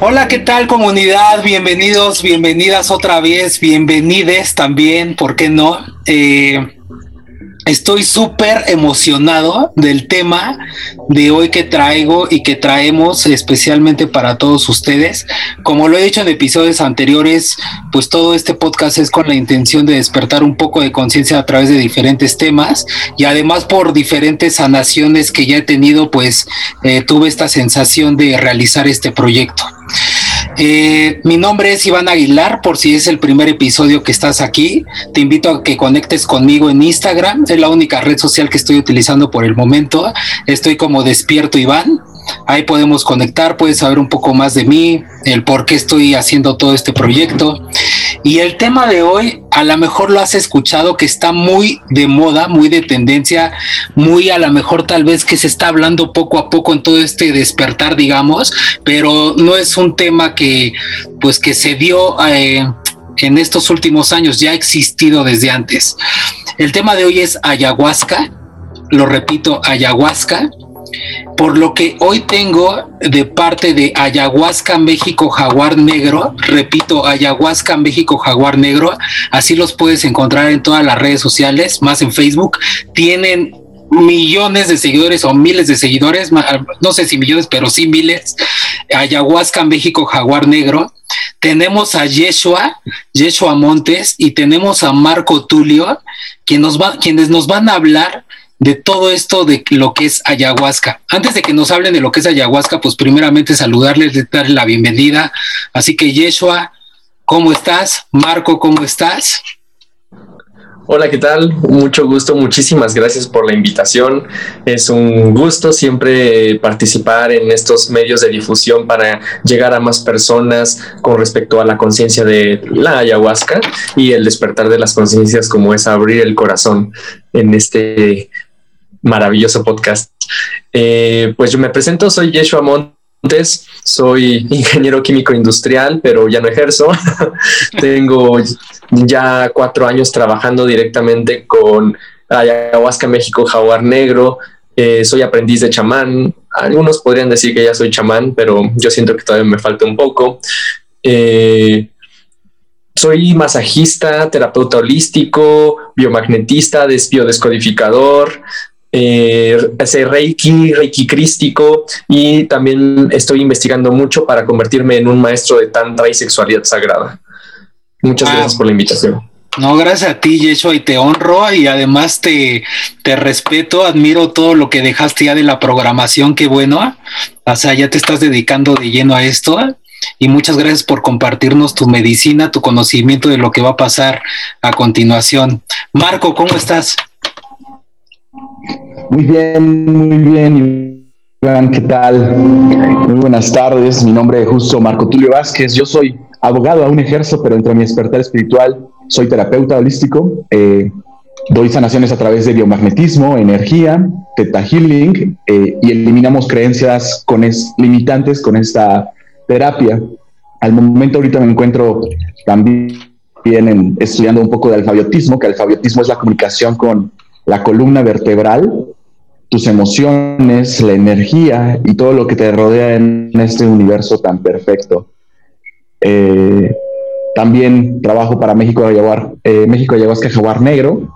Hola, ¿qué tal comunidad? Bienvenidos, bienvenidas otra vez, bienvenides también, ¿por qué no? Eh, Estoy súper emocionado del tema de hoy que traigo y que traemos especialmente para todos ustedes. Como lo he dicho en episodios anteriores, pues todo este podcast es con la intención de despertar un poco de conciencia a través de diferentes temas y además por diferentes sanaciones que ya he tenido, pues eh, tuve esta sensación de realizar este proyecto. Eh, mi nombre es Iván Aguilar, por si es el primer episodio que estás aquí. Te invito a que conectes conmigo en Instagram, es la única red social que estoy utilizando por el momento. Estoy como despierto Iván. Ahí podemos conectar, puedes saber un poco más de mí, el por qué estoy haciendo todo este proyecto. Y el tema de hoy, a lo mejor lo has escuchado, que está muy de moda, muy de tendencia, muy a lo mejor tal vez que se está hablando poco a poco en todo este despertar, digamos, pero no es un tema que, pues, que se dio eh, en estos últimos años, ya ha existido desde antes. El tema de hoy es ayahuasca, lo repito, ayahuasca por lo que hoy tengo de parte de Ayahuasca México Jaguar Negro, repito, Ayahuasca México Jaguar Negro, así los puedes encontrar en todas las redes sociales, más en Facebook, tienen millones de seguidores o miles de seguidores, no sé si millones, pero sí miles, Ayahuasca México Jaguar Negro. Tenemos a Yeshua, Yeshua Montes, y tenemos a Marco Tulio, nos va, quienes nos van a hablar de todo esto de lo que es ayahuasca. Antes de que nos hablen de lo que es ayahuasca, pues primeramente saludarles, darles la bienvenida. Así que Yeshua, ¿cómo estás? Marco, ¿cómo estás? Hola, ¿qué tal? Mucho gusto, muchísimas gracias por la invitación. Es un gusto siempre participar en estos medios de difusión para llegar a más personas con respecto a la conciencia de la ayahuasca y el despertar de las conciencias como es abrir el corazón en este maravilloso podcast. Eh, pues yo me presento, soy Yeshua Montes, soy ingeniero químico industrial, pero ya no ejerzo. Tengo ya cuatro años trabajando directamente con Ayahuasca México Jaguar Negro. Eh, soy aprendiz de chamán. Algunos podrían decir que ya soy chamán, pero yo siento que todavía me falta un poco. Eh, soy masajista, terapeuta holístico, biomagnetista, biodescodificador, eh, Reiki, Reiki crístico y también estoy investigando mucho para convertirme en un maestro de Tantra y sexualidad sagrada. Muchas gracias por la invitación. No, gracias a ti, Yeshua, y te honro y además te, te respeto, admiro todo lo que dejaste ya de la programación, qué bueno. O sea, ya te estás dedicando de lleno a esto y muchas gracias por compartirnos tu medicina, tu conocimiento de lo que va a pasar a continuación. Marco, ¿cómo estás? Muy bien, muy bien, Iván, ¿qué tal? Muy buenas tardes, mi nombre es justo Marco Tulio Vázquez, yo soy abogado, aún ejerzo, pero entre mi despertar espiritual soy terapeuta holístico, eh, doy sanaciones a través de biomagnetismo, energía, teta healing eh, y eliminamos creencias con limitantes con esta terapia. Al momento ahorita me encuentro también estudiando un poco de alfabetismo, que alfabetismo es la comunicación con la columna vertebral, tus emociones, la energía y todo lo que te rodea en este universo tan perfecto. Eh, también trabajo para México Ayahuar, eh, México Ayahuasca Jaguar Negro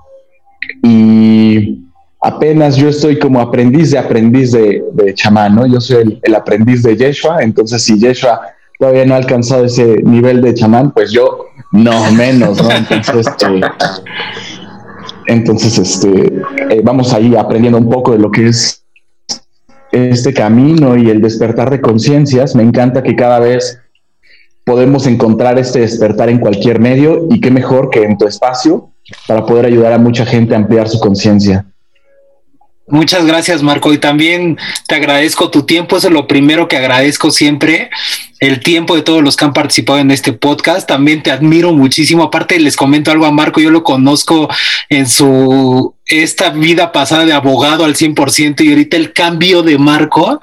y apenas yo estoy como aprendiz de aprendiz de, chamán, ¿no? Yo soy el, aprendiz de Yeshua, entonces si Yeshua todavía no ha alcanzado ese nivel de chamán, pues yo no menos, ¿no? Entonces, eh, entonces, este, eh, vamos ahí aprendiendo un poco de lo que es este camino y el despertar de conciencias. Me encanta que cada vez podemos encontrar este despertar en cualquier medio y qué mejor que en tu espacio para poder ayudar a mucha gente a ampliar su conciencia. Muchas gracias, Marco. Y también te agradezco tu tiempo. Eso es lo primero que agradezco siempre. El tiempo de todos los que han participado en este podcast. También te admiro muchísimo. Aparte, les comento algo a Marco, yo lo conozco en su esta vida pasada de abogado al 100% y ahorita el cambio de Marco,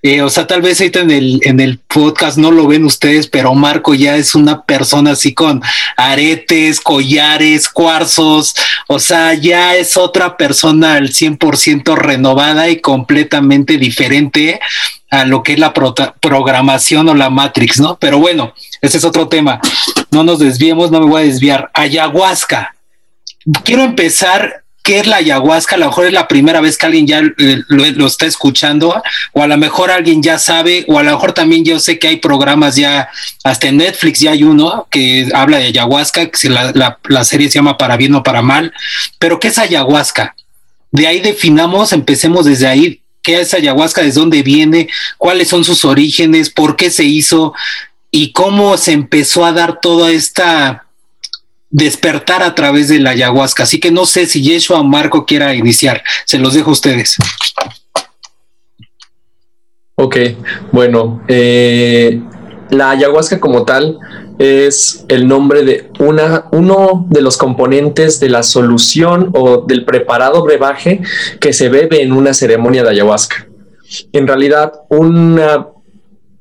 eh, o sea, tal vez ahorita en el, en el podcast no lo ven ustedes, pero Marco ya es una persona así con aretes, collares, cuarzos, o sea, ya es otra persona al 100% renovada y completamente diferente a lo que es la programación o la Matrix, ¿no? Pero bueno, ese es otro tema. No nos desviemos, no me voy a desviar. Ayahuasca. Quiero empezar qué es la ayahuasca, a lo mejor es la primera vez que alguien ya eh, lo, está escuchando, o a lo mejor alguien ya sabe, o a lo mejor también yo sé que hay programas ya, hasta en Netflix ya hay uno que habla de ayahuasca, que la, la serie se llama Para bien o para mal, pero ¿qué es ayahuasca? De ahí definamos, empecemos desde ahí, qué es ayahuasca, desde dónde viene, cuáles son sus orígenes, por qué se hizo y cómo se empezó a dar toda esta despertar a través de la ayahuasca. Así que no sé si Yeshua o Marco quiera iniciar. Se los dejo a ustedes. Ok, bueno, eh, la ayahuasca como tal es el nombre de una, uno de los componentes de la solución o del preparado brebaje que se bebe en una ceremonia de ayahuasca. En realidad, una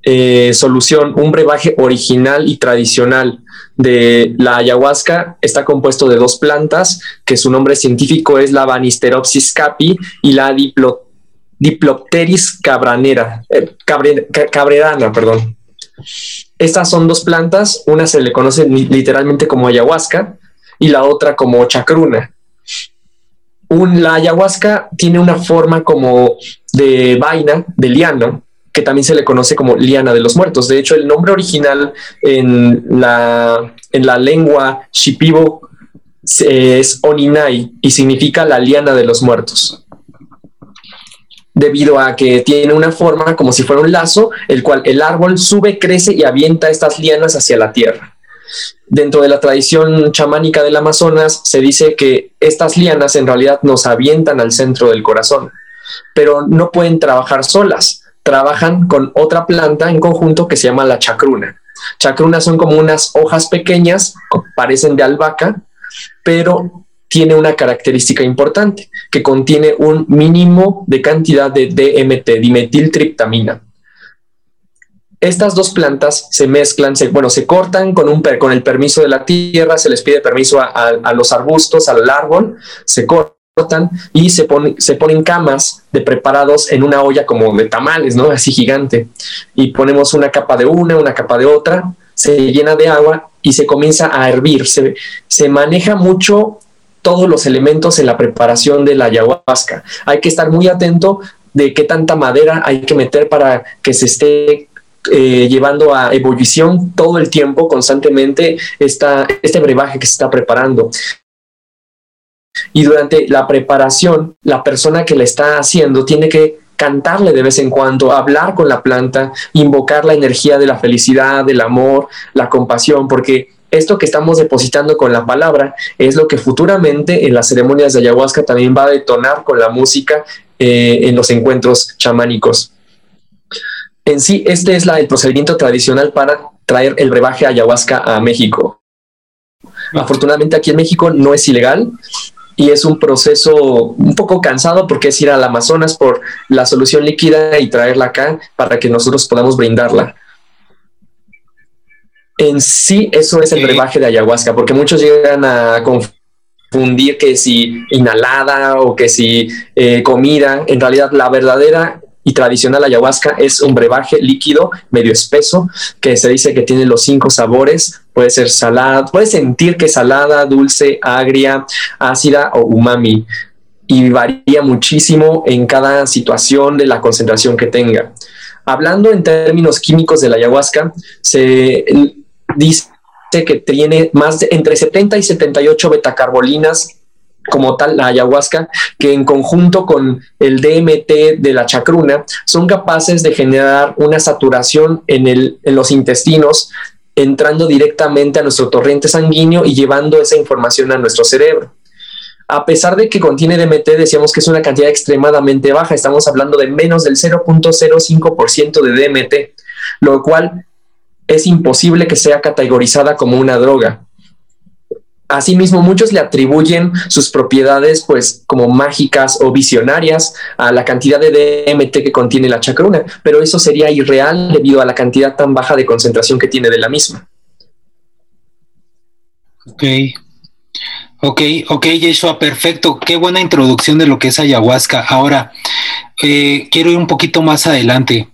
eh, solución, un brebaje original y tradicional de la ayahuasca está compuesto de dos plantas, que su nombre científico es la Banisteropsis capi y la Diplopteris cabranera, eh, cabrerana, perdón. Estas son dos plantas, una se le conoce literalmente como ayahuasca y la otra como chacruna. la ayahuasca tiene una forma como de vaina, de liana, que también se le conoce como liana de los muertos. De hecho, el nombre original en la, en la lengua shipibo es Oninai y significa la liana de los muertos. Debido a que tiene una forma como si fuera un lazo, el cual el árbol sube, crece y avienta estas lianas hacia la tierra. Dentro de la tradición chamánica del Amazonas se dice que estas lianas en realidad nos avientan al centro del corazón, pero no pueden trabajar solas trabajan con otra planta en conjunto que se llama la chacruna. Chacrunas son como unas hojas pequeñas, parecen de albahaca, pero tiene una característica importante, que contiene un mínimo de cantidad de DMT, dimetiltriptamina. Estas dos plantas se mezclan, se, bueno, se cortan con, un, con el permiso de la tierra, se les pide permiso a, a los arbustos, al árbol, se cortan y se, se ponen camas de preparados en una olla como de tamales, ¿no? Así gigante. Y ponemos una capa de una, una capa de otra, se llena de agua y se comienza a hervir. Se, se maneja mucho todos los elementos en la preparación de la ayahuasca. Hay que estar muy atento de qué tanta madera hay que meter para que se esté eh, llevando a ebullición todo el tiempo, constantemente, esta, este brebaje que se está preparando. Y durante la preparación, la persona que le está haciendo tiene que cantarle de vez en cuando, hablar con la planta, invocar la energía de la felicidad, del amor, la compasión, porque esto que estamos depositando con la palabra es lo que futuramente en las ceremonias de ayahuasca también va a detonar con la música eh, en los encuentros chamánicos. En sí, este es la, el procedimiento tradicional para traer el brebaje ayahuasca a México. Afortunadamente aquí en México no es ilegal, y es un proceso un poco cansado porque es ir al Amazonas por la solución líquida y traerla acá para que nosotros podamos brindarla. En sí, eso es el brebaje de ayahuasca, porque muchos llegan a confundir que si inhalada o que si eh, comida. En realidad, la verdadera y tradicional ayahuasca es un brebaje líquido medio espeso que se dice que tiene los cinco sabores. Puede ser salada, puede sentir que es salada, dulce, agria, ácida o umami y varía muchísimo en cada situación de la concentración que tenga. Hablando en términos químicos de la ayahuasca, se dice que tiene más de entre 70 y 78 betacarbolinas como tal la ayahuasca, que en conjunto con el DMT de la chacruna son capaces de generar una saturación en, los intestinos, entrando directamente a nuestro torrente sanguíneo y llevando esa información a nuestro cerebro. A pesar de que contiene DMT, decíamos que es una cantidad extremadamente baja, estamos hablando de menos del 0.05% de DMT, lo cual es imposible que sea categorizada como una droga. Asimismo, muchos le atribuyen sus propiedades pues como mágicas o visionarias a la cantidad de DMT que contiene la chacruna, pero eso sería irreal debido a la cantidad tan baja de concentración que tiene de la misma. Ok, ok, ok, Yeshua, perfecto. Qué buena introducción de lo que es ayahuasca. Ahora, eh, quiero ir un poquito más adelante.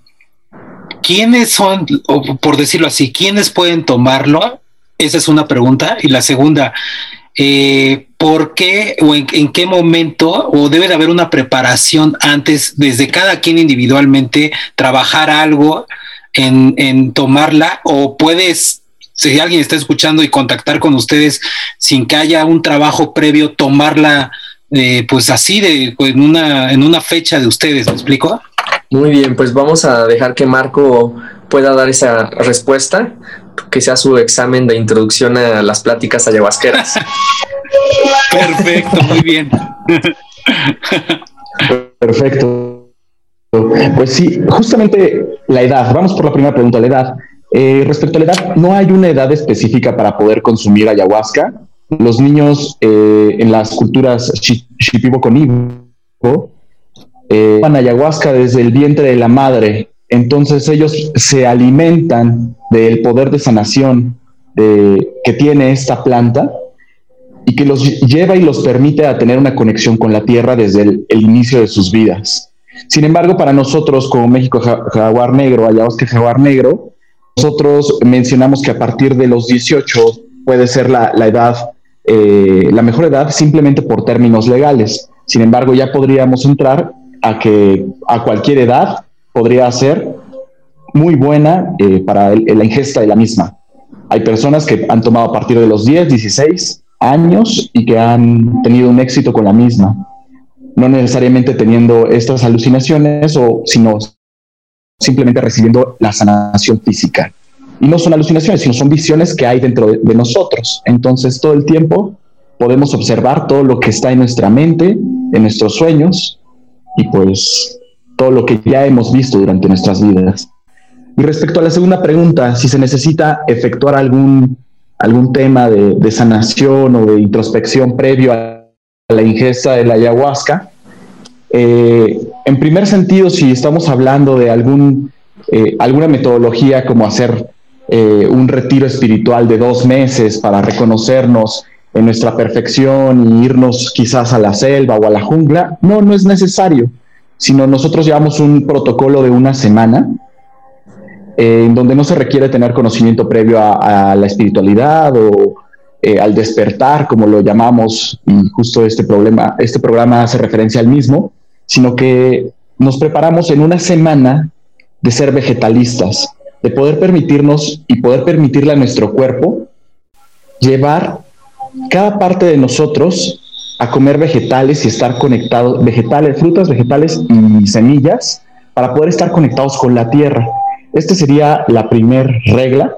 ¿Quiénes son, o por decirlo así, quiénes pueden tomarlo? Esa es una pregunta. Y la segunda, eh, ¿por qué o en, qué momento, o debe de haber una preparación antes, desde cada quien individualmente, trabajar algo en, en tomarla? ¿O puedes si alguien está escuchando y contactar con ustedes sin que haya un trabajo previo, tomarla eh, pues así de en una en una fecha de ustedes, ¿me explico? Muy bien, pues vamos a dejar que Marco pueda dar esa respuesta, que sea su examen de introducción a las pláticas ayahuasqueras. Perfecto, muy bien. Perfecto. Pues sí, justamente la edad, vamos por la primera pregunta, la edad. Eh, respecto a la edad, no hay una edad específica para poder consumir ayahuasca. Los niños eh, en las culturas shipibo conibo eh, ayahuasca desde el vientre de la madre. Entonces ellos se alimentan del poder de sanación que tiene esta planta y que los lleva y los permite a tener una conexión con la tierra desde el, inicio de sus vidas. Sin embargo, para nosotros como México Jaguar Negro, ayahuasca Jaguar Negro, nosotros mencionamos que a partir de los 18 puede ser la, edad, eh, la mejor edad simplemente por términos legales. Sin embargo, ya podríamos entrar a que a cualquier edad podría ser muy buena eh, para la ingesta de la misma. Hay personas que han tomado a partir de los 10, 16 años y que han tenido un éxito con la misma. No necesariamente teniendo estas alucinaciones, o, sino simplemente recibiendo la sanación física. Y no son alucinaciones, sino son visiones que hay dentro de, nosotros. Entonces, todo el tiempo podemos observar todo lo que está en nuestra mente, en nuestros sueños y pues todo lo que ya hemos visto durante nuestras vidas. Y respecto a la segunda pregunta, si se necesita efectuar algún, algún tema de, sanación o de introspección previo a la ingesta de la ayahuasca, eh, en primer sentido, si estamos hablando de algún, eh, alguna metodología como hacer eh, un retiro espiritual de dos meses para reconocernos en nuestra perfección y irnos quizás a la selva o a la jungla, no, no es necesario, sino nosotros llevamos un protocolo de una semana en donde no se requiere tener conocimiento previo a, la espiritualidad o al despertar, como lo llamamos, y justo este, problema, este programa hace referencia al mismo, sino que nos preparamos en una semana de ser vegetalistas, de poder permitirnos y poder permitirle a nuestro cuerpo llevar cada parte de nosotros a comer vegetales y estar conectados, vegetales, frutas, vegetales y semillas, para poder estar conectados con la tierra. Esta sería la primera regla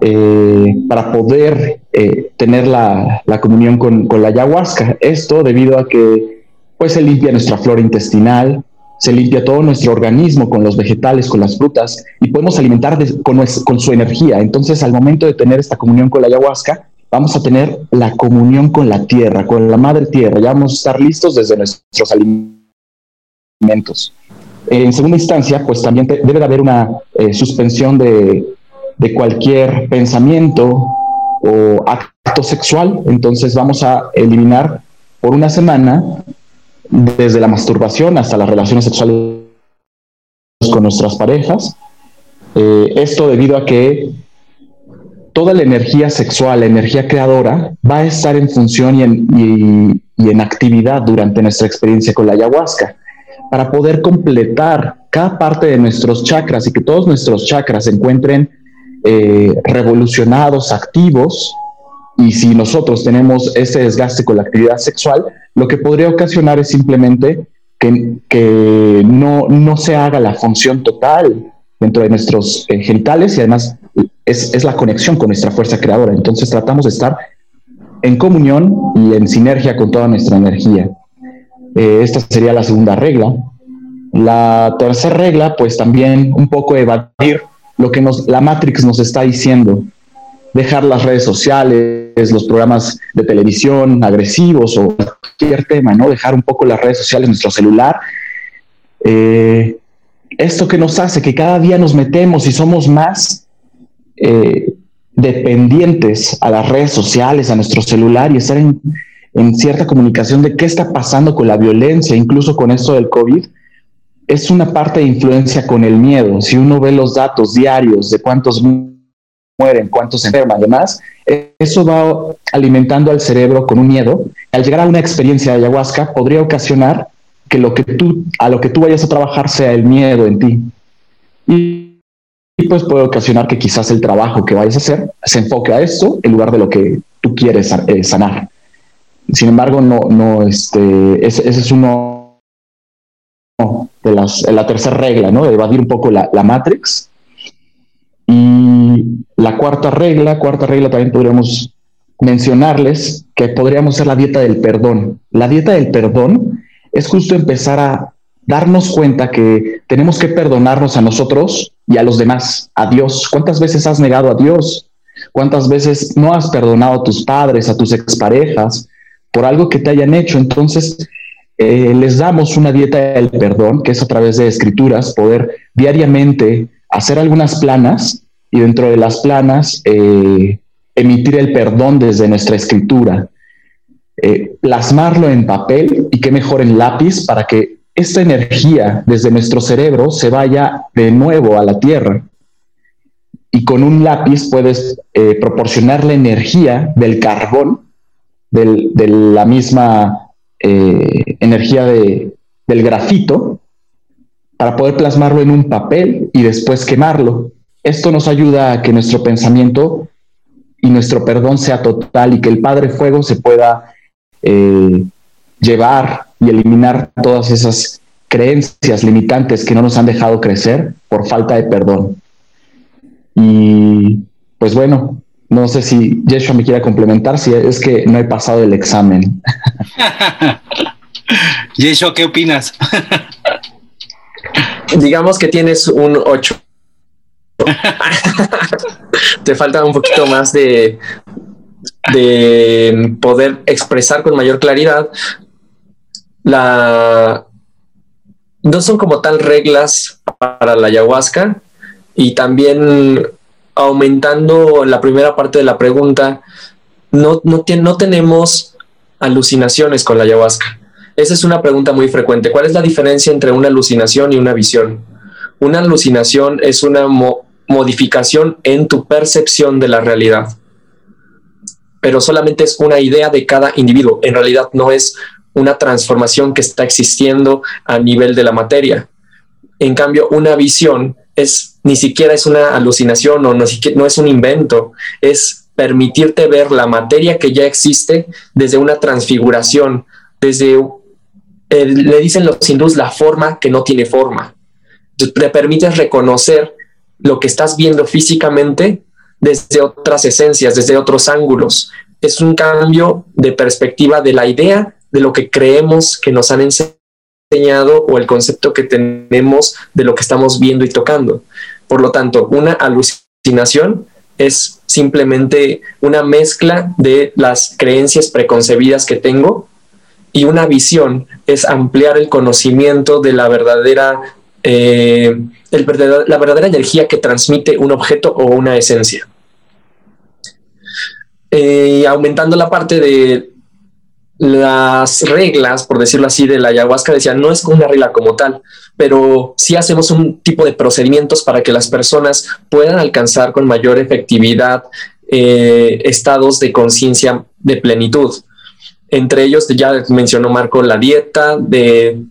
eh, para poder eh, tener la, comunión con, con, la ayahuasca. Esto debido a que pues se limpia nuestra flora intestinal, se limpia todo nuestro organismo con los vegetales, con las frutas, y podemos alimentar con, con su energía. Entonces, al momento de tener esta comunión con la ayahuasca, vamos a tener la comunión con la tierra, con la madre tierra. Ya vamos a estar listos desde nuestros alimentos. En segunda instancia, pues también debe de haber una eh, suspensión de, de, cualquier pensamiento o acto sexual. Entonces vamos a eliminar por una semana desde la masturbación hasta las relaciones sexuales con nuestras parejas. Eh, esto debido a que toda la energía sexual, la energía creadora, va a estar en función y en, y en actividad durante nuestra experiencia con la ayahuasca, para poder completar cada parte de nuestros chakras y que todos nuestros chakras se encuentren eh, revolucionados, activos, y si nosotros tenemos ese desgaste con la actividad sexual, lo que podría ocasionar es simplemente que, que no, no, se haga la función total dentro de nuestros eh, genitales y además es, es, la conexión con nuestra fuerza creadora. Entonces tratamos de estar en comunión y en sinergia con toda nuestra energía. Eh, esta sería la segunda regla. La tercera regla, pues también un poco evadir lo que nos, la Matrix nos está diciendo. Dejar las redes sociales, los programas de televisión agresivos o cualquier tema, ¿no? Dejar un poco las redes sociales, nuestro celular. Eh, esto que nos hace que cada día nos metemos y somos más eh, dependientes a las redes sociales, a nuestro celular y estar en, en cierta comunicación de qué está pasando con la violencia, incluso con esto del COVID, es una parte de influencia con el miedo. Si uno ve los datos diarios de cuántos mueren, cuántos enferman, además, eso va alimentando al cerebro con un miedo. Al llegar a una experiencia de ayahuasca, podría ocasionar que lo que tú, a lo que tú vayas a trabajar sea el miedo en ti. Y, pues puede ocasionar que quizás el trabajo que vayas a hacer se enfoque a esto en lugar de lo que tú quieres eh, sanar. Sin embargo, no, no, este, ese, es uno de las, la tercera regla, ¿no? De evadir un poco la, la Matrix. Y la cuarta regla, cuarta regla también podríamos mencionarles que podríamos hacer la dieta del perdón. La dieta del perdón es justo empezar a darnos cuenta que tenemos que perdonarnos a nosotros y a los demás, a Dios. ¿Cuántas veces has negado a Dios? ¿Cuántas veces no has perdonado a tus padres, a tus exparejas, por algo que te hayan hecho. Entonces, eh, les damos una dieta del perdón, que es a través de escrituras, poder diariamente hacer algunas planas y dentro de las planas eh, emitir el perdón desde nuestra escritura, eh, plasmarlo en papel y qué mejor en lápiz para que esta energía desde nuestro cerebro se vaya de nuevo a la tierra. Y con un lápiz puedes proporcionar la energía del carbón de la misma eh, energía de, del grafito para poder plasmarlo en un papel y después quemarlo. Esto nos ayuda a que nuestro pensamiento y nuestro perdón sea total y que el Padre Fuego se pueda eh, llevar y eliminar todas esas creencias limitantes que no nos han dejado crecer por falta de perdón. Y pues bueno, no sé si Yeshua me quiera complementar, si es que no he pasado el examen. Yeshua, ¿qué opinas? Digamos que tienes un 8. Te falta un poquito más de, de poder expresar con mayor claridad la no son como tal reglas para la ayahuasca y también aumentando la primera parte de la pregunta, no, no, no tenemos alucinaciones con la ayahuasca. Esa es una pregunta muy frecuente. ¿Cuál es la diferencia entre una alucinación y una visión? Una alucinación es una modificación en tu percepción de la realidad, pero solamente es una idea de cada individuo. En realidad no es una transformación que está existiendo a nivel de la materia. En cambio, una visión es ni siquiera es una alucinación o no, no es un invento, es permitirte ver la materia que ya existe desde una transfiguración, desde, le dicen los hindús, la forma que no tiene forma. Te permites reconocer lo que estás viendo físicamente desde otras esencias, desde otros ángulos. Es un cambio de perspectiva de la idea de lo que creemos que nos han enseñado o el concepto que tenemos de lo que estamos viendo y tocando. Por lo tanto, una alucinación es simplemente una mezcla de las creencias preconcebidas que tengo y una visión es ampliar el conocimiento de la verdadera, eh, la verdadera energía que transmite un objeto o una esencia. Eh, aumentando la parte de las reglas, por decirlo así, de la ayahuasca decían, no es una regla como tal, pero sí hacemos un tipo de procedimientos para que las personas puedan alcanzar con mayor efectividad eh, estados de conciencia de plenitud. Entre ellos, ya mencionó Marco, la dieta, de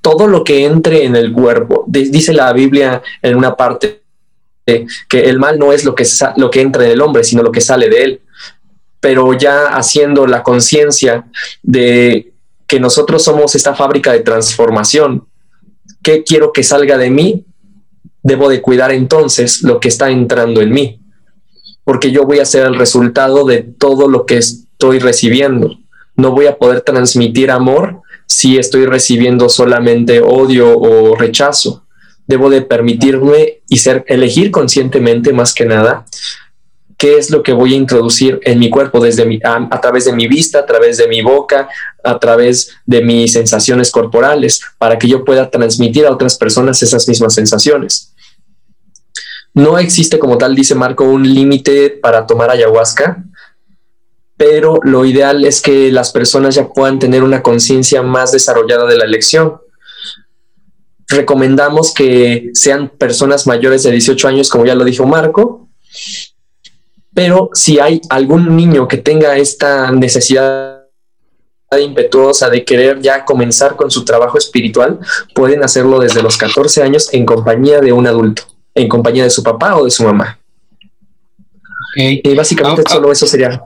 todo lo que entre en el cuerpo. dice la Biblia en una parte que el mal no es lo que, lo que entra en el hombre, sino lo que sale de él pero ya haciendo la conciencia de que nosotros somos esta fábrica de transformación. ¿Qué quiero que salga de mí? Debo de cuidar entonces lo que está entrando en mí, porque yo voy a ser el resultado de todo lo que estoy recibiendo. No voy a poder transmitir amor si estoy recibiendo solamente odio o rechazo. debo de permitirme y ser, elegir conscientemente más que nada qué es lo que voy a introducir en mi cuerpo desde mi, a, través de mi vista, a través de mi boca, a través de mis sensaciones corporales, para que yo pueda transmitir a otras personas esas mismas sensaciones. No existe como tal, dice Marco, un límite para tomar ayahuasca, pero lo ideal es que las personas ya puedan tener una conciencia más desarrollada de la elección. Recomendamos que sean personas mayores de 18 años, como ya lo dijo Marco, pero si hay algún niño que tenga esta necesidad impetuosa de querer ya comenzar con su trabajo espiritual, pueden hacerlo desde los 14 años en compañía de un adulto, en compañía de su papá o de su mamá. Y básicamente ah, ah. solo eso sería.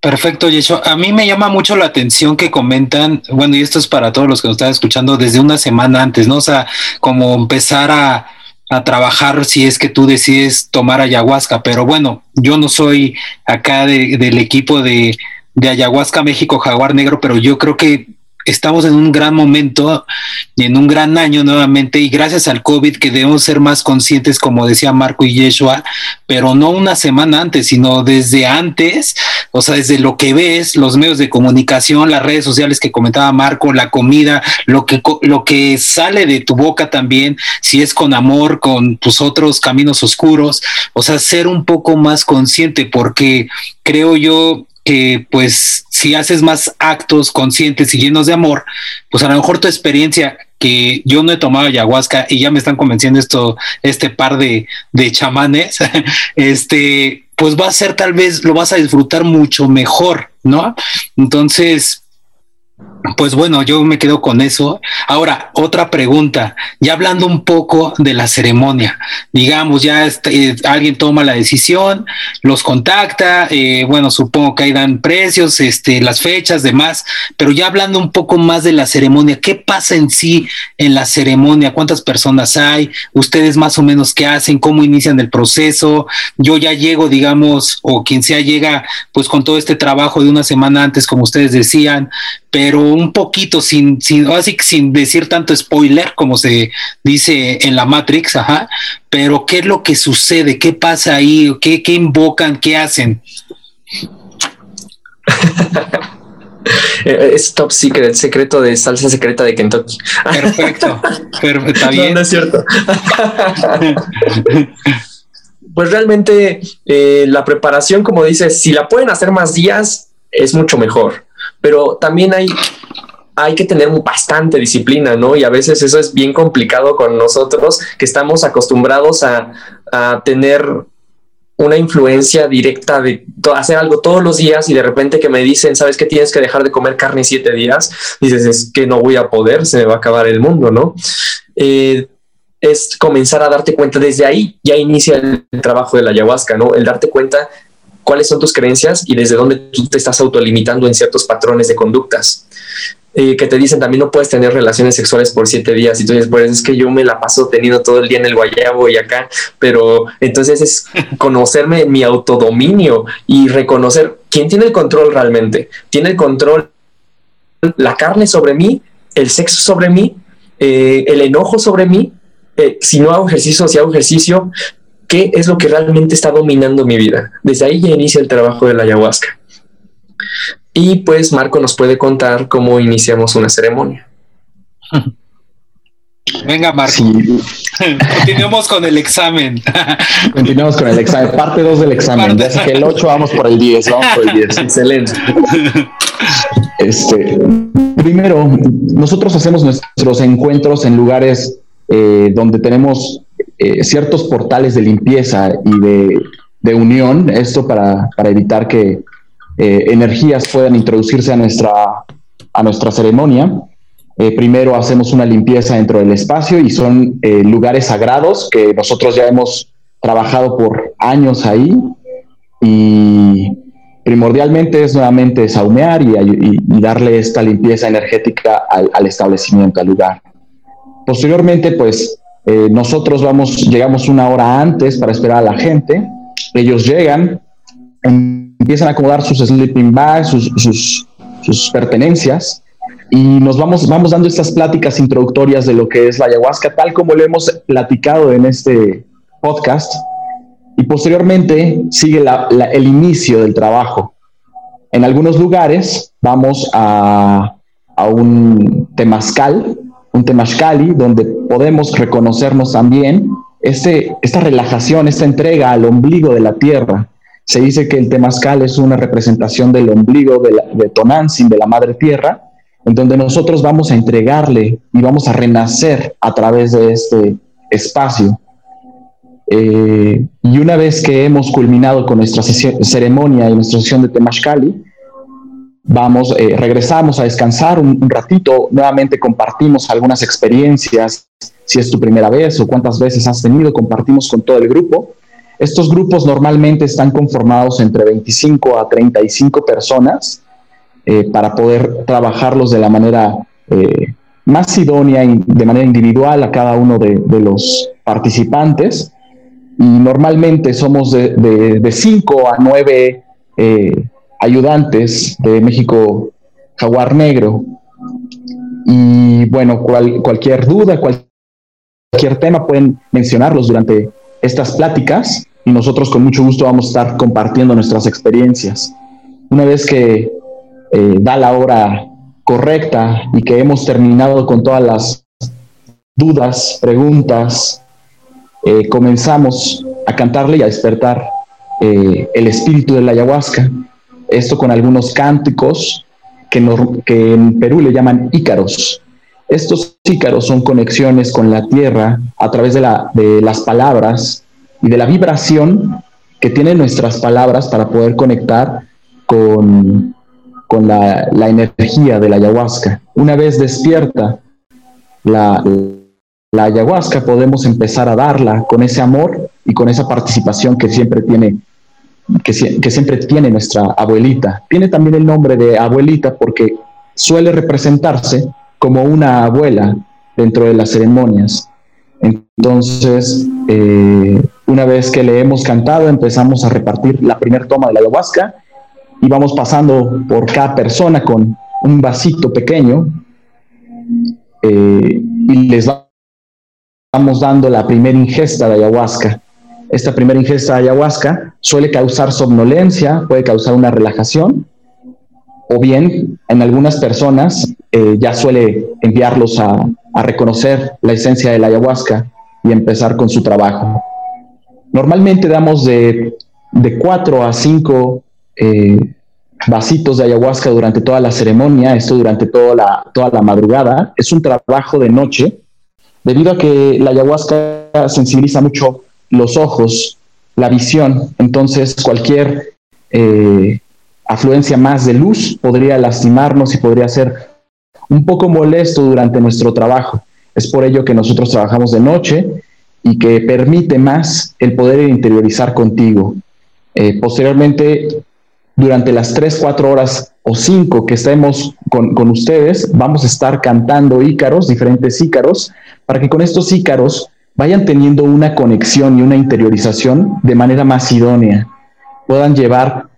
Perfecto, Yesho. A mí me llama mucho la atención que comentan, bueno, y esto es para todos los que nos están escuchando desde una semana antes, ¿no? O sea, como empezar a, a trabajar si es que tú decides tomar ayahuasca. Pero bueno, yo no soy acá del equipo de, de Ayahuasca México Jaguar Negro, pero yo creo que estamos en un gran momento y en un gran año nuevamente y gracias al COVID que debemos ser más conscientes, como decía Marco y Yeshua, pero no una semana antes, sino desde antes, o sea, desde lo que ves, los medios de comunicación, las redes sociales que comentaba Marco, la comida, lo que, lo que sale de tu boca también, si es con amor, con tus otros caminos oscuros, o sea, ser un poco más consciente porque creo yo que pues si haces más actos conscientes y llenos de amor, pues a lo mejor tu experiencia que yo no he tomado ayahuasca y ya me están convenciendo esto, este par de, de chamanes, este, pues va a ser tal vez, lo vas a disfrutar mucho mejor, ¿no? Entonces, pues bueno, yo me quedo con eso. Ahora, otra pregunta, ya hablando un poco de la ceremonia, digamos, ya este, eh, alguien toma la decisión, los contacta, eh, bueno, supongo que ahí dan precios, este, las fechas, demás, pero ya hablando un poco más de la ceremonia, ¿qué pasa en sí en la ceremonia? ¿Cuántas personas hay? ¿Ustedes más o menos qué hacen? ¿Cómo inician el proceso? Yo ya llego, digamos, o quien sea llega, pues con todo este trabajo de una semana antes, como ustedes decían, pero un poquito sin, sin, así sin decir tanto spoiler como se dice en la Matrix, ajá, pero qué es lo que sucede, qué pasa ahí, qué, qué invocan, qué hacen. es top secret, secreto de salsa secreta de Kentucky. Perfecto, está bien. No, es cierto. pues realmente eh, la preparación, como dices, si la pueden hacer más días, es mucho mejor pero también hay, hay que tener bastante disciplina, ¿no? Y a veces eso es bien complicado con nosotros que estamos acostumbrados a, tener una influencia directa de hacer algo todos los días y de repente que me dicen, sabes que tienes que dejar de comer carne siete días, dices, es que no voy a poder, se me va a acabar el mundo, ¿no? Eh, es comenzar a darte cuenta desde ahí, ya inicia el trabajo de la ayahuasca, ¿no? El darte cuenta cuáles son tus creencias y desde dónde tú te estás autolimitando en ciertos patrones de conductas. Eh, que te dicen también no puedes tener relaciones sexuales por siete días. Y tú dices, pues es que yo me la paso teniendo todo el día en el guayabo y acá, pero entonces es conocerme mi autodominio y reconocer quién tiene el control realmente. Tiene el control la carne sobre mí, el sexo sobre mí, eh, el enojo sobre mí. Eh, si no hago ejercicio, si hago ejercicio, qué es lo que realmente está dominando mi vida. Desde ahí ya inicia el trabajo de la ayahuasca. Y pues Marco nos puede contar cómo iniciamos una ceremonia. Venga, Marco. Continuamos con el examen. Continuamos con el examen. Parte 2 del examen. Desde que el 8 vamos por el 10. Vamos por el 10. Excelente. Este, primero, nosotros hacemos nuestros encuentros en lugares eh, donde tenemos eh, ciertos portales de limpieza y de, unión, esto para, evitar que eh, energías puedan introducirse a nuestra, a nuestra ceremonia. primero hacemos una limpieza dentro del espacio y son lugares sagrados que nosotros ya hemos trabajado por años ahí y primordialmente es nuevamente saumear y, darle esta limpieza energética al, al, establecimiento, al lugar. Posteriormente, pues eh, nosotros vamos, llegamos una hora antes para esperar a la gente. Ellos llegan, empiezan a acomodar sus sleeping bags, sus, sus, pertenencias. y nos vamos, vamos dando estas pláticas introductorias de lo que es la ayahuasca, tal como lo hemos platicado en este podcast. Y posteriormente sigue el inicio del trabajo. En algunos lugares vamos a, a un temazcal, un temazcali, donde podemos reconocernos también este, esta relajación, esta entrega al ombligo de la tierra. Se dice que el temazcal es una representación del ombligo de, la, de Tonantzin, de la madre tierra, en donde nosotros vamos a entregarle y vamos a renacer a través de este espacio. Eh, y una vez que hemos culminado con nuestra ceremonia y nuestra sesión de Temazcali, vamos, eh, regresamos a descansar un, ratito, nuevamente compartimos algunas experiencias, si es tu primera vez o cuántas veces has tenido, compartimos con todo el grupo. Estos grupos normalmente están conformados entre 25 a 35 personas eh, para poder trabajarlos de la manera eh, más idónea y de manera individual a cada uno de, los participantes. Y normalmente somos de 5 a 9 ayudantes de México Jaguar Negro. Y bueno, cualquier duda, cualquier tema pueden mencionarlos durante estas pláticas y nosotros con mucho gusto vamos a estar compartiendo nuestras experiencias. Una vez que eh, da la hora correcta y que hemos terminado con todas las dudas, preguntas, eh, comenzamos a cantarle y a despertar eh, el espíritu de la ayahuasca esto con algunos cánticos que, en Perú le llaman ícaros. Estos ícaros son conexiones con la tierra a través de, la, de las palabras y de la vibración que tienen nuestras palabras para poder conectar con, la, energía de la ayahuasca. Una vez despierta la, la ayahuasca, podemos empezar a darla con ese amor y con esa participación que siempre tiene que, siempre tiene nuestra abuelita. Tiene también el nombre de abuelita porque suele representarse como una abuela dentro de las ceremonias. Entonces, eh, una vez que le hemos cantado, empezamos a repartir la primera toma de ayahuasca y vamos pasando por cada persona con un vasito pequeño eh, y les vamos dando la primera ingesta de ayahuasca esta primera ingesta de ayahuasca suele causar somnolencia, puede causar una relajación, o bien en algunas personas eh, ya suele enviarlos a, reconocer la esencia de la ayahuasca y empezar con su trabajo. Normalmente damos de, de 4 a 5 eh, vasitos de ayahuasca durante toda la ceremonia, esto durante toda la, toda la madrugada. Es un trabajo de noche, debido a que la ayahuasca sensibiliza mucho los ojos, la visión. Entonces, cualquier eh, afluencia más de luz podría lastimarnos y podría ser un poco molesto durante nuestro trabajo. Es por ello que nosotros trabajamos de noche y que permite más el poder interiorizar contigo. Eh, posteriormente, durante las 3, 4 horas o 5 que estemos con, con, ustedes, vamos a estar cantando ícaros, diferentes ícaros, para que con estos ícaros vayan teniendo una conexión y una interiorización de manera más idónea, puedan llevar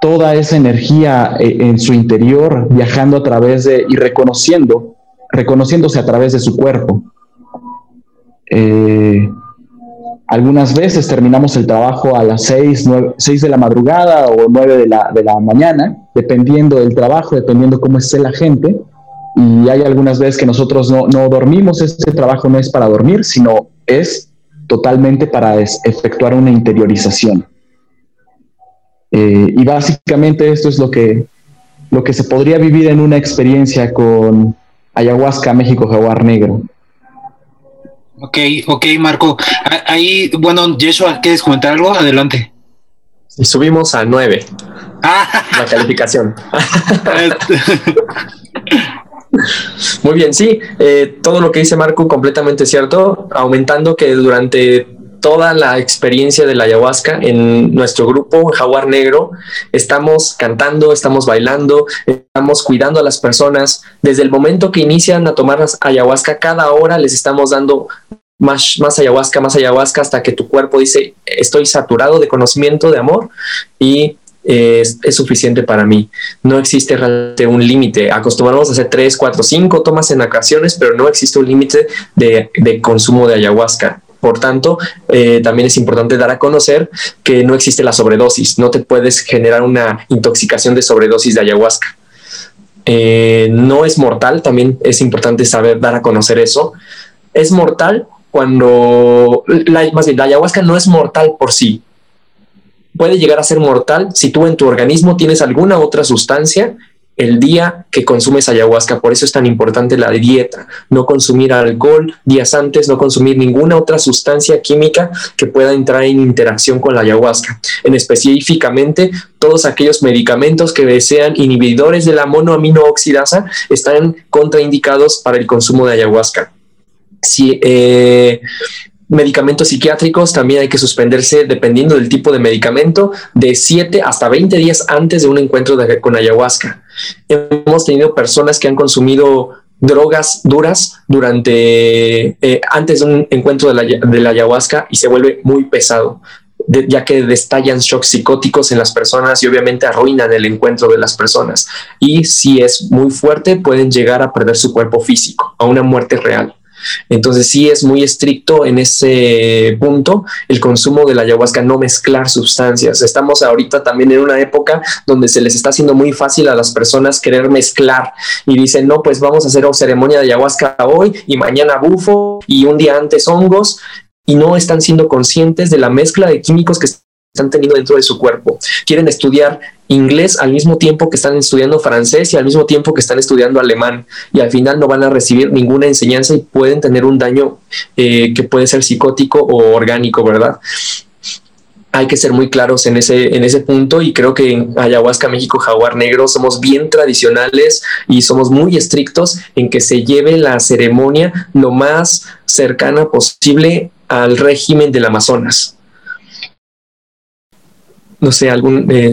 toda esa energía eh, en su interior, viajando a través de y reconociendo, reconociéndose a través de su cuerpo. Eh, algunas veces terminamos el trabajo a las 6, 6 de la madrugada o 9 de la, de la mañana, dependiendo del trabajo, dependiendo cómo esté la gente. Y hay algunas veces que nosotros no, no dormimos, este trabajo no es para dormir, sino es totalmente para efectuar una interiorización. Eh, y básicamente esto es lo que, lo que se podría vivir en una experiencia con ayahuasca México Jaguar Negro. Ok, ok, Marco. Ahí, bueno, Yeshua, ¿quieres comentar algo? Adelante. Y subimos a nueve. Ah. La calificación. Muy bien, sí, eh, todo lo que dice Marco completamente cierto, aumentando que durante toda la experiencia de la ayahuasca en nuestro grupo Jaguar Negro. Estamos cantando, estamos bailando, estamos cuidando a las personas. Desde el momento que inician a tomar ayahuasca, cada hora les estamos dando más, más ayahuasca, más ayahuasca, hasta que tu cuerpo dice, estoy saturado de conocimiento, de amor, y es, suficiente para mí. No existe un límite. Acostumbramos a hacer 3, 4, 5 tomas en ocasiones, pero no existe un límite de, de consumo de ayahuasca. Por tanto, eh, también es importante dar a conocer que no existe la sobredosis. No te puedes generar una intoxicación de sobredosis de ayahuasca. Eh, no es mortal, también es importante saber dar a conocer eso. Es mortal cuando, la, más la ayahuasca no es mortal por sí. Puede llegar a ser mortal si tú en tu organismo tienes alguna otra sustancia el día que consumes ayahuasca. Por eso es tan importante la dieta. No consumir alcohol días antes, no consumir ninguna otra sustancia química que pueda entrar en interacción con la ayahuasca. En específicamente, todos aquellos medicamentos que sean inhibidores de la monoaminooxidasa están contraindicados para el consumo de ayahuasca. Si, eh, medicamentos psiquiátricos también hay que suspenderse dependiendo del tipo de medicamento de 7 hasta 20 días antes de un encuentro con ayahuasca. Hemos tenido personas que han consumido drogas duras durante eh, antes de un encuentro de la, ayahuasca y se vuelve muy pesado. ya que destallan shocks psicóticos en las personas y obviamente arruinan el encuentro de las personas. Y si es muy fuerte, pueden llegar a perder su cuerpo físico, a una muerte real. Entonces sí es muy estricto en ese punto el consumo de la ayahuasca, no mezclar sustancias. Estamos ahorita también en una época donde se les está haciendo muy fácil a las personas querer mezclar y dicen, no, pues vamos a hacer ceremonia de ayahuasca hoy y mañana bufo y un día antes hongos y no están siendo conscientes de la mezcla de químicos que están teniendo dentro de su cuerpo. Quieren estudiar inglés al mismo tiempo que están estudiando francés y al mismo tiempo que están estudiando alemán y al final no van a recibir ninguna enseñanza y pueden tener un daño eh, que puede ser psicótico o orgánico, ¿verdad? Hay que ser muy claros en ese, en ese punto y creo que en Ayahuasca México Jaguar Negro somos bien tradicionales y somos muy estrictos en que se lleve la ceremonia lo más cercana posible al régimen del Amazonas no sé, algún eh,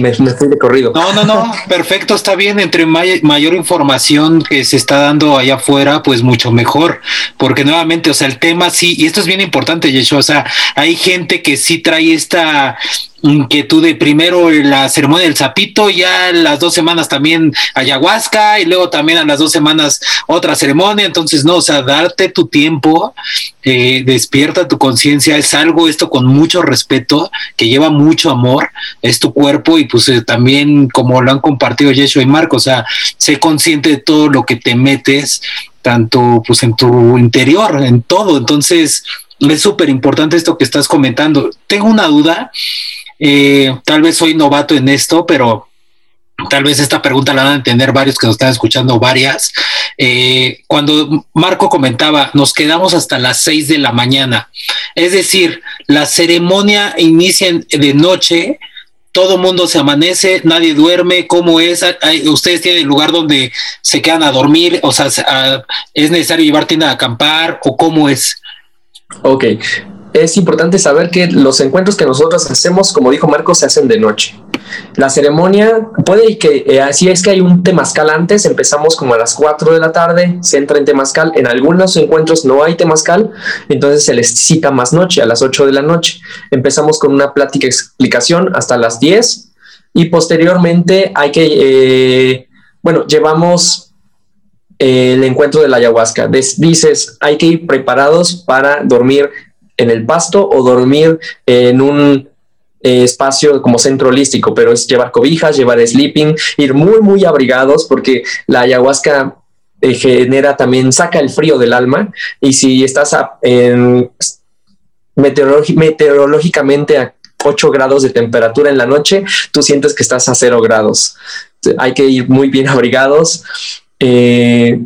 me, fui de corrido. No, no, no, perfecto, está bien. Entre mayor información que se está dando allá afuera, pues mucho mejor. Porque nuevamente, o sea, el tema sí, y esto es bien importante, Yeshua, o sea, hay gente que sí trae esta inquietud de primero la ceremonia del zapito, ya las dos semanas también ayahuasca y luego también a las dos semanas otra ceremonia. Entonces, no, o sea, darte tu tiempo, eh, despierta tu conciencia, es algo esto con mucho respeto, que lleva mucho amor, es tu cuerpo y pues eh, también como lo han compartido Yeshua y Marco, o sea, sé consciente de todo lo que te metes tanto pues en tu interior, en todo. Entonces, es súper importante esto que estás comentando. Tengo una duda eh, tal vez soy novato en esto, pero tal vez esta pregunta la van a entender varios que nos están escuchando, varias. Eh, cuando Marco comentaba, nos quedamos hasta las seis de la mañana. Es decir, la ceremonia inicia de noche, todo mundo se amanece, nadie duerme, ¿cómo es? ¿Ustedes tienen lugar donde se quedan a dormir? O sea, ¿es necesario llevar tienda a acampar o cómo es? Ok, es importante saber que los encuentros que nosotros hacemos, como dijo Marcos, se hacen de noche. La ceremonia puede que, eh, así es que hay un temazcal antes, empezamos como a las 4 de la tarde, se entra en temazcal, en algunos encuentros no hay temazcal, entonces se les cita más noche, a las 8 de la noche. Empezamos con una plática explicación hasta las 10 y posteriormente hay que, eh, bueno, llevamos eh, el encuentro de la ayahuasca. dices, hay que ir preparados para dormir en el pasto o dormir en un eh, espacio como centro holístico, pero es llevar cobijas, llevar sleeping, ir muy, muy abrigados porque la ayahuasca eh, genera también, saca el frío del alma y si estás en, meteorológicamente a 8 grados de temperatura en la noche, tú sientes que estás a 0 grados. Hay que ir muy bien abrigados. Eh,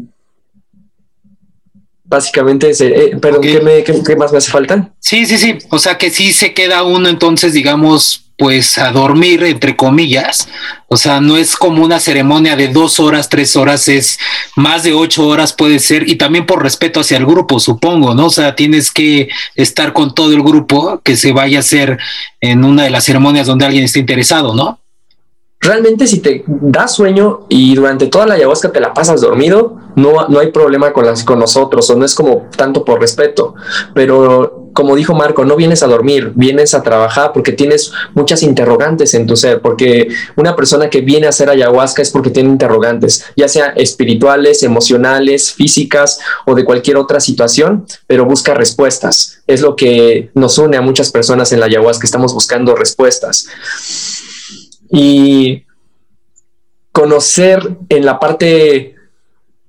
básicamente, eh, perdón, ¿qué, más me hace falta? Sí, sí, sí, o sea que sí se queda uno entonces, digamos, pues a dormir, entre comillas, o sea, no es como una ceremonia de dos horas, tres horas, es más de ocho horas puede ser, y también por respeto hacia el grupo, supongo, ¿no? O sea, tienes que estar con todo el grupo que se vaya a hacer en una de las ceremonias donde alguien esté interesado, ¿no? Realmente si te da sueño y durante toda la ayahuasca te la pasas dormido, no, no hay problema con, las, con nosotros o no es como tanto por respeto, pero como dijo Marco, no vienes a dormir, vienes a trabajar porque tienes muchas interrogantes en tu ser, porque una persona que viene a hacer ayahuasca es porque tiene interrogantes, ya sea espirituales, emocionales, físicas o de cualquier otra situación, pero busca respuestas. Es lo que nos une a muchas personas en la ayahuasca, estamos buscando respuestas. Y conocer en la parte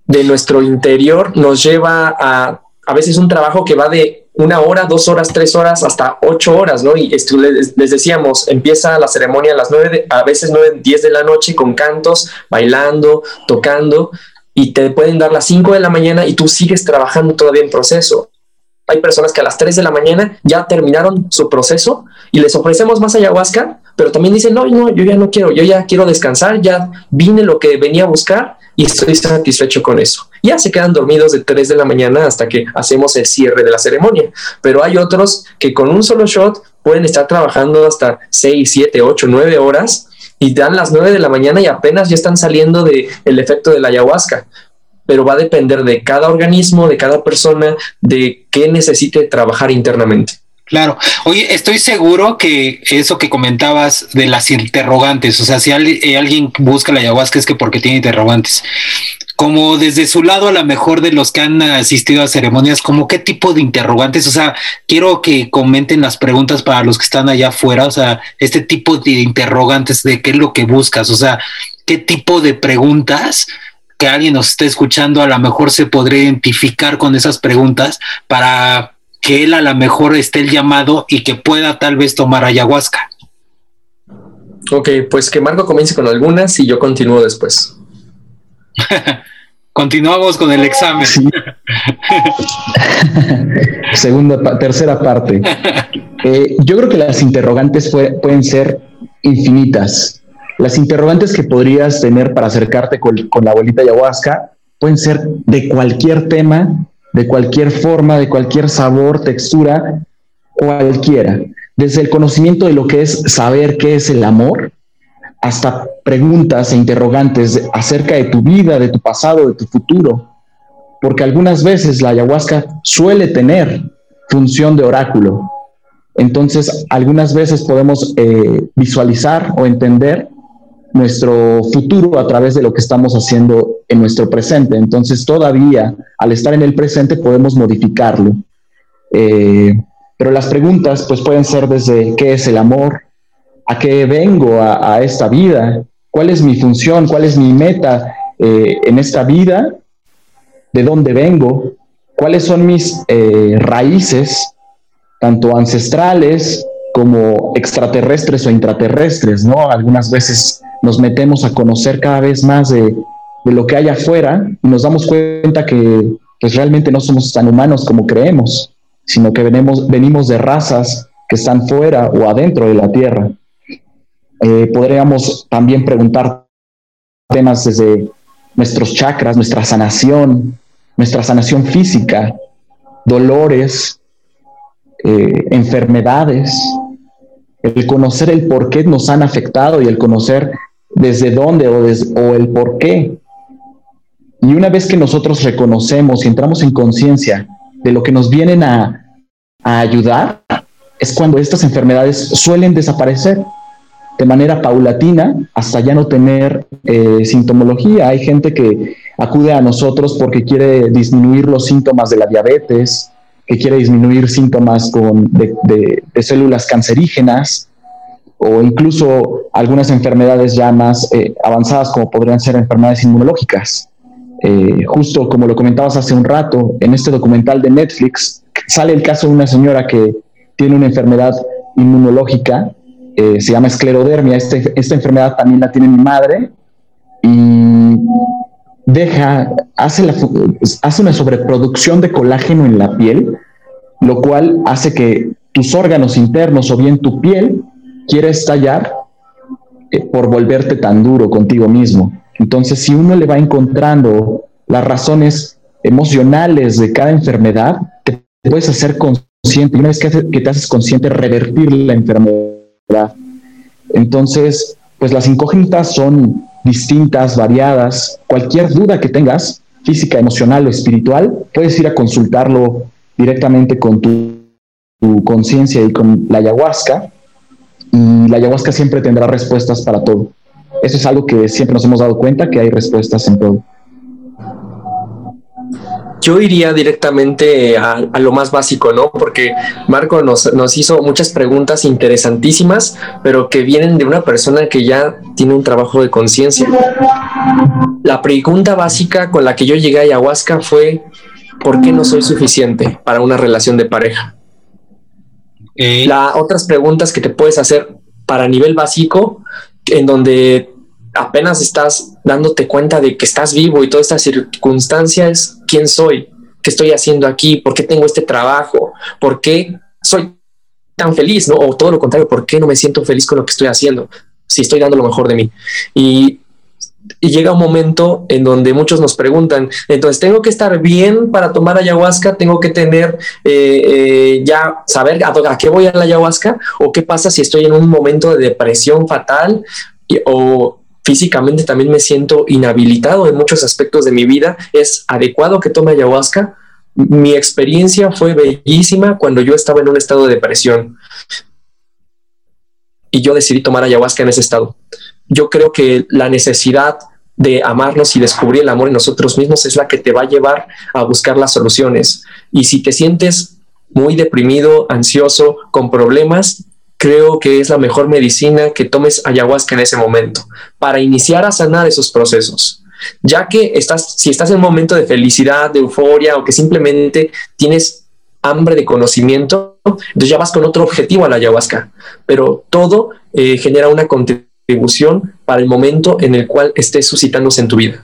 de nuestro interior nos lleva a a veces un trabajo que va de una hora, dos horas, tres horas, hasta ocho horas, ¿no? Y les, decíamos, empieza la ceremonia a las nueve, a veces nueve, diez de la noche con cantos, bailando, tocando, y te pueden dar las cinco de la mañana y tú sigues trabajando todavía en proceso. Hay personas que a las tres de la mañana ya terminaron su proceso y les ofrecemos más ayahuasca, pero también dicen, no, no, yo ya no quiero, yo ya quiero descansar, ya vine lo que venía a buscar y estoy satisfecho con eso. Ya se quedan dormidos de 3 de la mañana hasta que hacemos el cierre de la ceremonia, pero hay otros que con un solo shot pueden estar trabajando hasta 6, 7, 8, 9 horas y dan las 9 de la mañana y apenas ya están saliendo del el efecto de la ayahuasca. Pero va a depender de cada organismo, de cada persona, de qué necesite trabajar internamente. Claro. Oye, estoy seguro que eso que comentabas de las interrogantes, o sea, si eh, alguien busca la ayahuasca es que porque tiene interrogantes. Como desde su lado, a lo mejor de los que han asistido a ceremonias, como qué tipo de interrogantes, o sea, quiero que comenten las preguntas para los que están allá afuera, o sea, este tipo de interrogantes de qué es lo que buscas, o sea, qué tipo de preguntas que alguien nos esté escuchando a lo mejor se podría identificar con esas preguntas para que él a lo mejor esté el llamado y que pueda tal vez tomar ayahuasca. Ok, pues que Marco comience con algunas y yo continúo después. Continuamos con el examen. Segunda, tercera parte. Eh, yo creo que las interrogantes pueden ser infinitas. Las interrogantes que podrías tener para acercarte con, con la abuelita ayahuasca pueden ser de cualquier tema de cualquier forma, de cualquier sabor, textura, cualquiera. Desde el conocimiento de lo que es saber qué es el amor, hasta preguntas e interrogantes acerca de tu vida, de tu pasado, de tu futuro. Porque algunas veces la ayahuasca suele tener función de oráculo. Entonces, algunas veces podemos eh, visualizar o entender nuestro futuro a través de lo que estamos haciendo en nuestro presente. Entonces todavía al estar en el presente podemos modificarlo. Eh, pero las preguntas pues pueden ser desde qué es el amor, a qué vengo a, esta vida, cuál es mi función, cuál es mi meta eh, en esta vida, de dónde vengo, cuáles son mis eh, raíces, tanto ancestrales como extraterrestres o intraterrestres, ¿no? Algunas veces nos metemos a conocer cada vez más de, lo que hay afuera y nos damos cuenta que pues realmente no somos tan humanos como creemos, sino que venimos, venimos de razas que están fuera o adentro de la Tierra. Eh, podríamos también preguntar temas desde nuestros chakras, nuestra sanación, nuestra sanación física, dolores, eh, enfermedades, el conocer el por qué nos han afectado y el conocer desde dónde o, el por qué. Y una vez que nosotros reconocemos y entramos en conciencia de lo que nos vienen a, ayudar, es cuando estas enfermedades suelen desaparecer de manera paulatina hasta ya no tener eh, sintomología. Hay gente que acude a nosotros porque quiere disminuir los síntomas de la diabetes, que quiere disminuir síntomas con, de células cancerígenas, o incluso algunas enfermedades ya más eh, avanzadas como podrían ser enfermedades inmunológicas. Eh, justo como lo comentabas hace un rato, en este documental de Netflix sale el caso de una señora que tiene una enfermedad inmunológica, eh, se llama esclerodermia, este, esta enfermedad también la tiene mi madre y deja, hace, hace una sobreproducción de colágeno en la piel, lo cual hace que tus órganos internos o bien tu piel quiere estallar eh, por volverte tan duro contigo mismo. Entonces, si uno le va encontrando las razones emocionales de cada enfermedad, te puedes hacer consciente. Y una vez que, que te haces consciente, revertir la enfermedad. Entonces, pues las incógnitas son distintas, variadas. Cualquier duda que tengas, física, emocional o espiritual, puedes ir a consultarlo directamente con tu conciencia y con la ayahuasca, y la ayahuasca siempre tendrá respuestas para todo. Eso es algo que siempre nos hemos dado cuenta, que hay respuestas en todo. Yo iría directamente a, lo más básico, ¿no? Porque Marco nos, nos, hizo muchas preguntas interesantísimas, pero que vienen de una persona que ya tiene un trabajo de conciencia. La pregunta básica con la que yo llegué a ayahuasca fue, ¿por qué no soy suficiente para una relación de pareja? Las otras preguntas que te puedes hacer para nivel básico, en donde apenas estás dándote cuenta de que estás vivo y toda esta circunstancia es quién soy, qué estoy haciendo aquí, por qué tengo este trabajo, por qué soy tan feliz, ¿no? O todo lo contrario, por qué no me siento feliz con lo que estoy haciendo, si estoy dando lo mejor de mí. Y, llega un momento en donde muchos nos preguntan, entonces, ¿tengo que estar bien para tomar ayahuasca? ¿Tengo que tener eh, eh, ya saber a, a, qué voy a la ayahuasca? ¿O qué pasa si estoy en un momento de depresión fatal? o físicamente también me siento inhabilitado en muchos aspectos de mi vida. ¿Es adecuado que tome ayahuasca? Mi experiencia fue bellísima cuando yo estaba en un estado de depresión y yo decidí tomar ayahuasca en ese estado. Yo creo que la necesidad de amarnos y descubrir el amor en nosotros mismos es la que te va a llevar a buscar las soluciones. Y si te sientes muy deprimido, ansioso, con problemas, creo que es la mejor medicina que tomes ayahuasca en ese momento para iniciar a sanar esos procesos. Ya que estás, si estás en un momento de felicidad, de euforia o que simplemente tienes hambre de conocimiento, entonces ya vas con otro objetivo a la ayahuasca. Pero todo eh, genera una para el momento en el cual estés suscitándose en tu vida.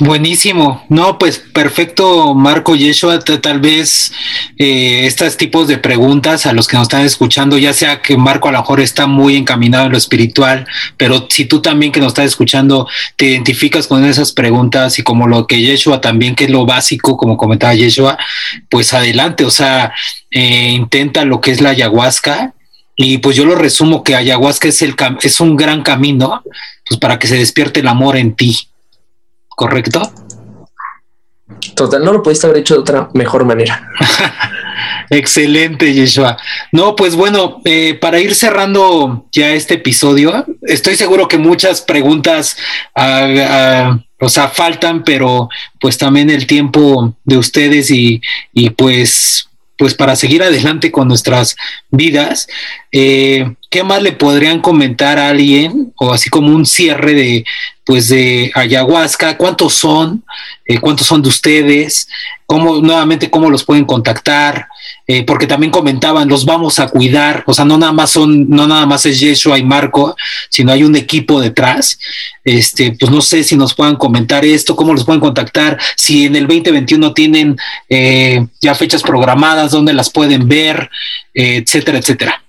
Buenísimo. No, pues perfecto, Marco Yeshua. Tal vez eh, estos tipos de preguntas a los que nos están escuchando, ya sea que Marco a lo mejor está muy encaminado en lo espiritual, pero si tú también que nos estás escuchando te identificas con esas preguntas y como lo que Yeshua también, que es lo básico, como comentaba Yeshua, pues adelante, o sea, eh, intenta lo que es la ayahuasca. Y pues yo lo resumo que ayahuasca es, el, es un gran camino pues para que se despierte el amor en ti ¿correcto? Total, no lo pudiste haber hecho de otra mejor manera. Excelente, Yeshua. No, pues bueno, eh, para ir cerrando ya este episodio, estoy seguro que muchas preguntas, o sea, faltan, pero pues también el tiempo de ustedes y, y pues pues para seguir adelante con nuestras vidas, eh, ¿qué más le podrían comentar a alguien o así como un cierre de, pues de ayahuasca? ¿Cuántos son? Eh, ¿Cuántos son de ustedes? ¿Cómo, nuevamente, cómo los pueden contactar? Eh, porque también comentaban, los vamos a cuidar, o sea, no nada más son, no nada más es Yeshua y Marco, sino hay un equipo detrás. Este, pues no sé si nos puedan comentar esto, cómo los pueden contactar, si en el 2021 tienen eh, ya fechas programadas, dónde las pueden ver, eh, etcétera, etcétera.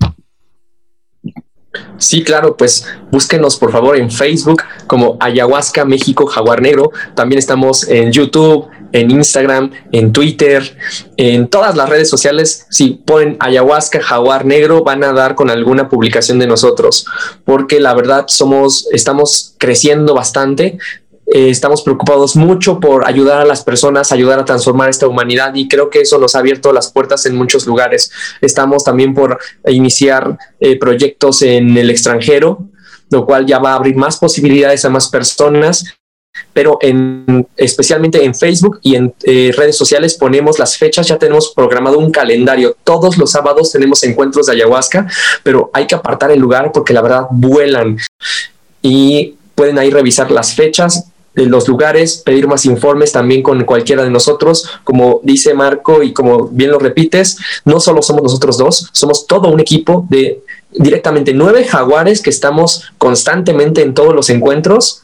Sí, claro, pues búsquenos por favor en Facebook como Ayahuasca México Jaguar Negro. También estamos en YouTube, en Instagram, en Twitter, en todas las redes sociales. Si ponen ayahuasca, jaguar negro, van a dar con alguna publicación de nosotros, porque la verdad somos, estamos creciendo bastante. Eh, estamos preocupados mucho por ayudar a las personas, ayudar a transformar esta humanidad y creo que eso nos ha abierto las puertas en muchos lugares. Estamos también por iniciar eh, proyectos en el extranjero, lo cual ya va a abrir más posibilidades a más personas pero en, especialmente en Facebook y en eh, redes sociales ponemos las fechas, ya tenemos programado un calendario. Todos los sábados tenemos encuentros de ayahuasca, pero hay que apartar el lugar porque la verdad vuelan y pueden ahí revisar las fechas de los lugares, pedir más informes también con cualquiera de nosotros. Como dice Marco y como bien lo repites, no solo somos nosotros dos, somos todo un equipo de directamente nueve jaguares que estamos constantemente en todos los encuentros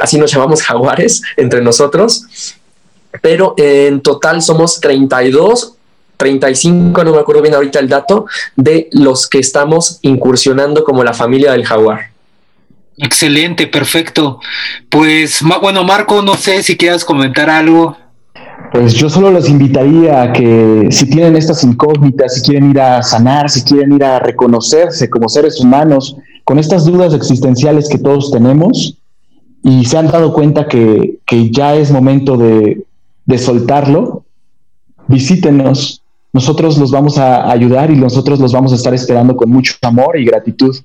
así nos llamamos jaguares entre nosotros, pero en total somos 32 35, no me acuerdo bien ahorita el dato, de los que estamos incursionando como la familia del jaguar. Excelente, perfecto. Pues bueno, Marco, no sé si quieras comentar algo. Pues yo solo los invitaría a que si tienen estas incógnitas, si quieren ir a sanar, si quieren ir a reconocerse como seres humanos, con estas dudas existenciales que todos tenemos, y se han dado cuenta que, ya es momento de, soltarlo, visítenos, nosotros los vamos a ayudar y nosotros los vamos a estar esperando con mucho amor y gratitud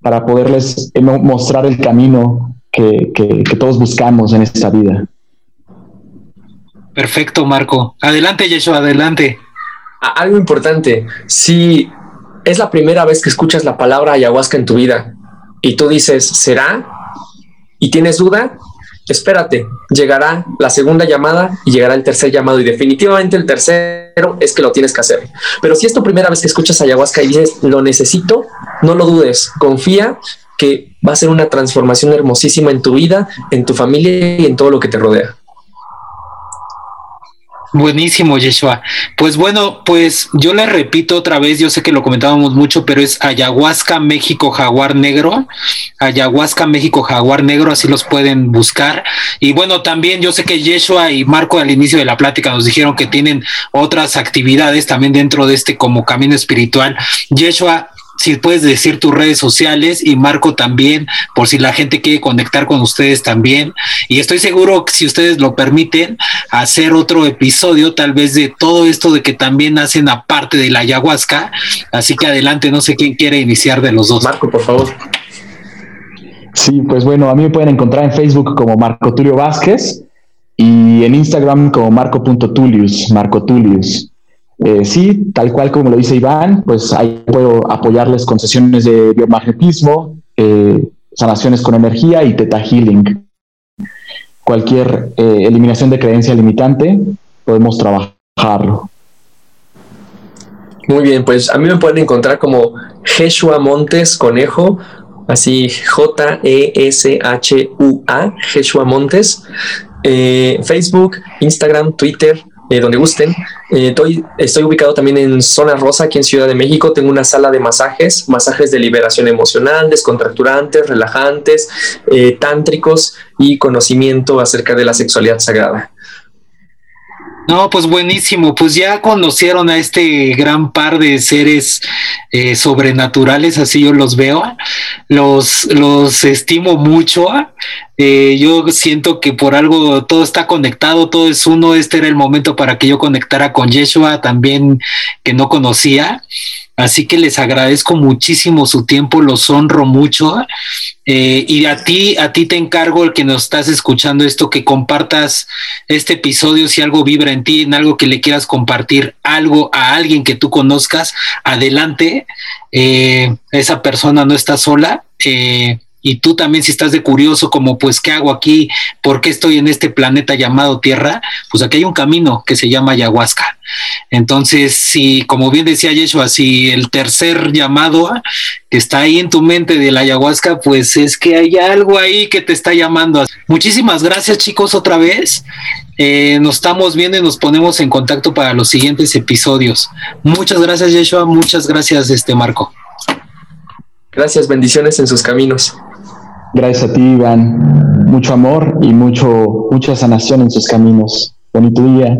para poderles mostrar el camino que, todos buscamos en esta vida. Perfecto, Marco. Adelante, Yeshua, adelante. Algo importante, si es la primera vez que escuchas la palabra ayahuasca en tu vida y tú dices, ¿será? Y tienes duda, espérate, llegará la segunda llamada y llegará el tercer llamado y definitivamente el tercero es que lo tienes que hacer. Pero si es tu primera vez que escuchas ayahuasca y dices, lo necesito, no lo dudes, confía que va a ser una transformación hermosísima en tu vida, en tu familia y en todo lo que te rodea. Buenísimo, Yeshua. Pues bueno, pues yo le repito otra vez, yo sé que lo comentábamos mucho, pero es Ayahuasca México Jaguar Negro, Ayahuasca México Jaguar Negro, así los pueden buscar. Y bueno, también yo sé que Yeshua y Marco al inicio de la plática nos dijeron que tienen otras actividades también dentro de este como camino espiritual. Yeshua, si puedes decir tus redes sociales y Marco también, por si la gente quiere conectar con ustedes también. Y estoy seguro que si ustedes lo permiten, hacer otro episodio tal vez de todo esto de que también hacen aparte de la ayahuasca. Así que adelante, no sé quién quiere iniciar de los dos. Marco, por favor. Sí, pues bueno, a mí me pueden encontrar en Facebook como Marco Tulio Vázquez y en Instagram como marco.tulius, Marco Tulius. Eh, sí, tal cual como lo dice Iván, pues ahí puedo apoyarles con sesiones de biomagnetismo, eh, sanaciones con energía y teta healing. Cualquier eh, eliminación de creencia limitante, podemos trabajarlo. Muy bien, pues a mí me pueden encontrar como Jeshua Montes Conejo, así J-E-S-H-U-A, Jeshua Montes, Facebook, Instagram, Twitter, eh, donde gusten. Eh, estoy, ubicado también en Zona Rosa, aquí en Ciudad de México. Tengo una sala de masajes, masajes de liberación emocional, descontracturantes, relajantes, eh, tántricos y conocimiento acerca de la sexualidad sagrada. No, pues buenísimo. Pues ya conocieron a este gran par de seres eh, sobrenaturales, así yo los veo. Los, los estimo mucho. Eh, yo siento que por algo todo está conectado, todo es uno. Este era el momento para que yo conectara con Yeshua también, que no conocía. Así que les agradezco muchísimo su tiempo, los honro mucho. Eh, y a ti, a ti te encargo el que nos estás escuchando esto, que compartas este episodio si algo vibra en ti, en algo que le quieras compartir, algo a alguien que tú conozcas, adelante. Eh, esa persona no está sola. Eh, y tú también si estás de curioso como pues qué hago aquí, por qué estoy en este planeta llamado Tierra, pues aquí hay un camino que se llama ayahuasca. Entonces, si como bien decía Yeshua, si el tercer llamado que está ahí en tu mente de la ayahuasca, pues es que hay algo ahí que te está llamando. Muchísimas gracias chicos otra vez. Eh, nos estamos viendo y nos ponemos en contacto para los siguientes episodios. Muchas gracias Yeshua, muchas gracias este Marco. Gracias, bendiciones en sus caminos. Gracias a ti, Iván. Mucho amor y mucho, mucha sanación en sus caminos. Bonito día.